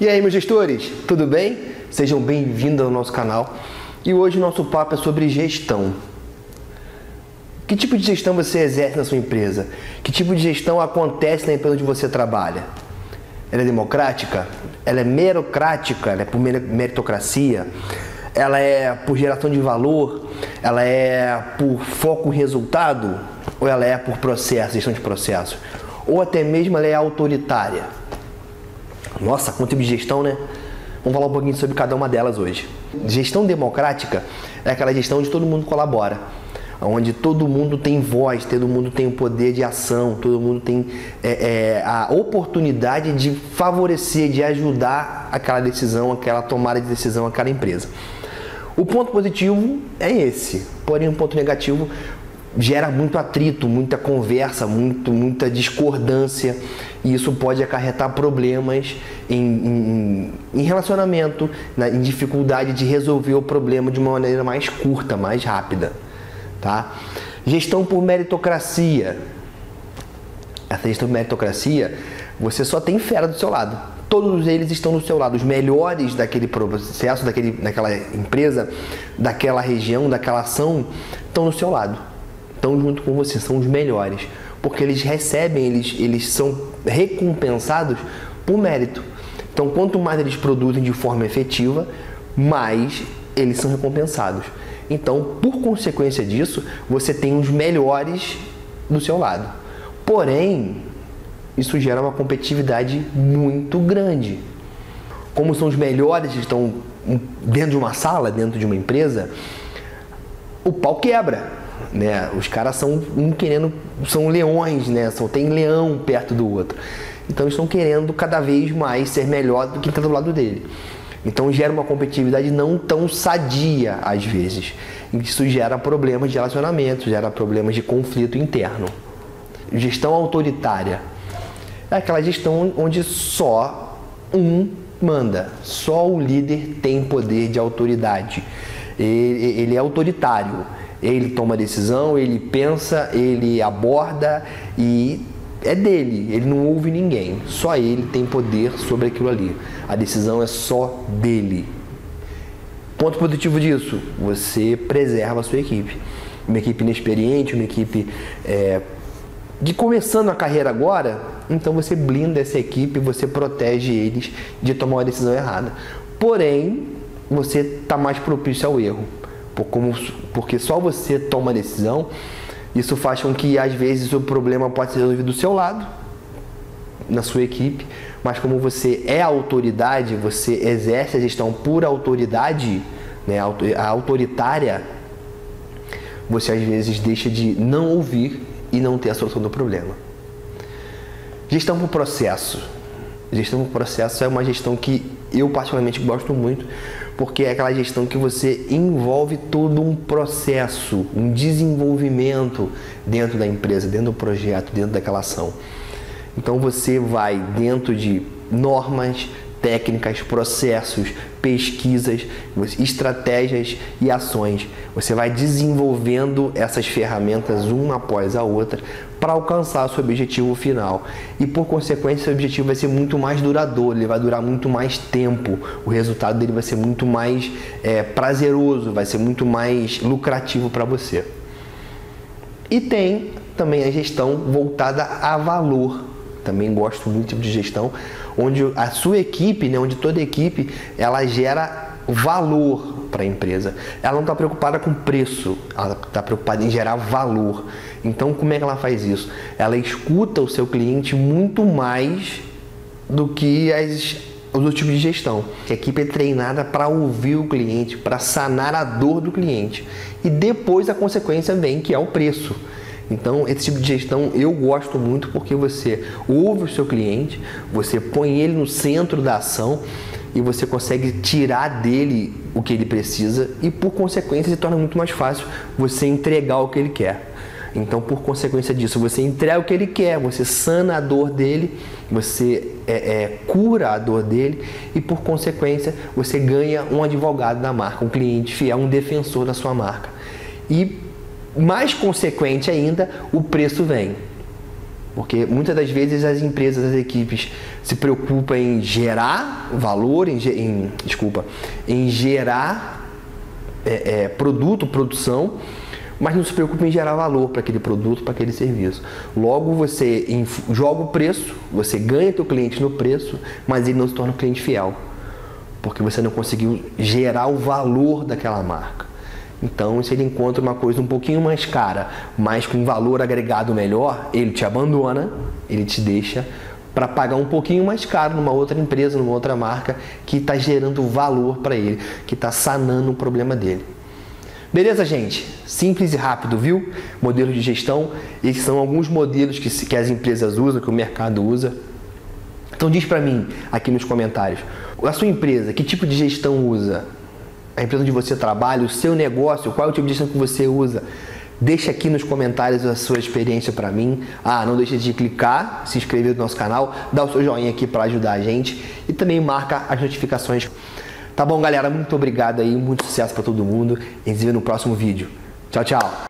E aí, meus gestores, tudo bem? Sejam bem-vindos ao nosso canal. E hoje o nosso papo é sobre gestão. Que tipo de gestão você exerce na sua empresa? Que tipo de gestão acontece na empresa onde você trabalha? Ela é democrática? Ela é merocrática? Ela é por meritocracia? Ela é por geração de valor? Ela é por foco em resultado? Ou ela é por processo, gestão de processo? Ou até mesmo ela é autoritária? Nossa, quanto de gestão, né? Vamos falar um pouquinho sobre cada uma delas hoje. Gestão democrática é aquela gestão onde todo mundo colabora, onde todo mundo tem voz, todo mundo tem o poder de ação, todo mundo tem é, é, a oportunidade de favorecer, de ajudar aquela decisão, aquela tomada de decisão, aquela empresa. O ponto positivo é esse, porém um ponto negativo gera muito atrito, muita conversa, muito, muita discordância e isso pode acarretar problemas em, em, em relacionamento, na, em dificuldade de resolver o problema de uma maneira mais curta, mais rápida. Tá? Gestão por meritocracia. Essa gestão por meritocracia, você só tem fera do seu lado. Todos eles estão do seu lado. Os melhores daquele processo, daquele, daquela empresa, daquela região, daquela ação, estão do seu lado. Estão junto com você, são os melhores porque eles recebem, eles, eles são recompensados por mérito. Então, quanto mais eles produzem de forma efetiva, mais eles são recompensados. Então, por consequência disso, você tem os melhores do seu lado. Porém, isso gera uma competitividade muito grande. Como são os melhores que estão dentro de uma sala, dentro de uma empresa, o pau quebra né? Os caras são um querendo, são leões, né? São, tem leão perto do outro. Então estão querendo cada vez mais ser melhor do que está do lado dele. Então gera uma competitividade não tão sadia às vezes. Isso gera problemas de relacionamento, gera problemas de conflito interno. Gestão autoritária é aquela gestão onde só um manda, só o líder tem poder de autoridade. Ele, ele é autoritário ele toma decisão, ele pensa, ele aborda e é dele, ele não ouve ninguém. Só ele tem poder sobre aquilo ali. A decisão é só dele. Ponto positivo disso: você preserva a sua equipe. Uma equipe inexperiente, uma equipe é, de começando a carreira agora, então você blinda essa equipe, você protege eles de tomar uma decisão errada. Porém, você está mais propício ao erro como, porque só você toma a decisão. Isso faz com que às vezes o problema pode ser resolvido do seu lado, na sua equipe, mas como você é autoridade, você exerce a gestão por autoridade, né, a autoritária, você às vezes deixa de não ouvir e não ter a solução do problema. Gestão por processo. Gestão por processo é uma gestão que eu particularmente gosto muito, porque é aquela gestão que você envolve todo um processo, um desenvolvimento dentro da empresa, dentro do projeto, dentro daquela ação. Então você vai dentro de normas, técnicas, processos, pesquisas, estratégias e ações. Você vai desenvolvendo essas ferramentas uma após a outra para alcançar seu objetivo final. E por consequência, seu objetivo vai ser muito mais duradouro, ele vai durar muito mais tempo, o resultado dele vai ser muito mais é, prazeroso, vai ser muito mais lucrativo para você. E tem também a gestão voltada a valor. Também gosto muito tipo de gestão, onde a sua equipe, né, onde toda equipe, ela gera valor para a empresa. Ela não está preocupada com preço, ela está preocupada em gerar valor. Então, como é que ela faz isso? Ela escuta o seu cliente muito mais do que as, os outros tipos de gestão. A equipe é treinada para ouvir o cliente, para sanar a dor do cliente. E depois a consequência vem, que é o preço. Então, esse tipo de gestão eu gosto muito porque você ouve o seu cliente, você põe ele no centro da ação e você consegue tirar dele o que ele precisa e, por consequência, se torna muito mais fácil você entregar o que ele quer. Então, por consequência disso, você entrega o que ele quer, você sana a dor dele, você é, é, cura a dor dele e, por consequência, você ganha um advogado da marca, um cliente fiel, um defensor da sua marca. E, mais consequente ainda, o preço vem. Porque muitas das vezes as empresas, as equipes se preocupam em gerar valor, em, em desculpa, em gerar é, é, produto, produção, mas não se preocupa em gerar valor para aquele produto, para aquele serviço. Logo você joga o preço, você ganha teu cliente no preço, mas ele não se torna um cliente fiel, porque você não conseguiu gerar o valor daquela marca. Então, se ele encontra uma coisa um pouquinho mais cara, mas com valor agregado melhor, ele te abandona, ele te deixa para pagar um pouquinho mais caro numa outra empresa, numa outra marca que está gerando valor para ele, que está sanando o problema dele. Beleza, gente? Simples e rápido, viu? Modelo de gestão. Esses são alguns modelos que, que as empresas usam, que o mercado usa. Então diz para mim aqui nos comentários, a sua empresa, que tipo de gestão usa? A empresa onde você trabalha, o seu negócio, qual é o tipo de gestão que você usa. Deixa aqui nos comentários a sua experiência para mim. Ah, não deixe de clicar, se inscrever no nosso canal, dar o seu joinha aqui para ajudar a gente e também marca as notificações. Tá bom, galera? Muito obrigado aí, muito sucesso para todo mundo. E nos vemos no próximo vídeo. Tchau, tchau.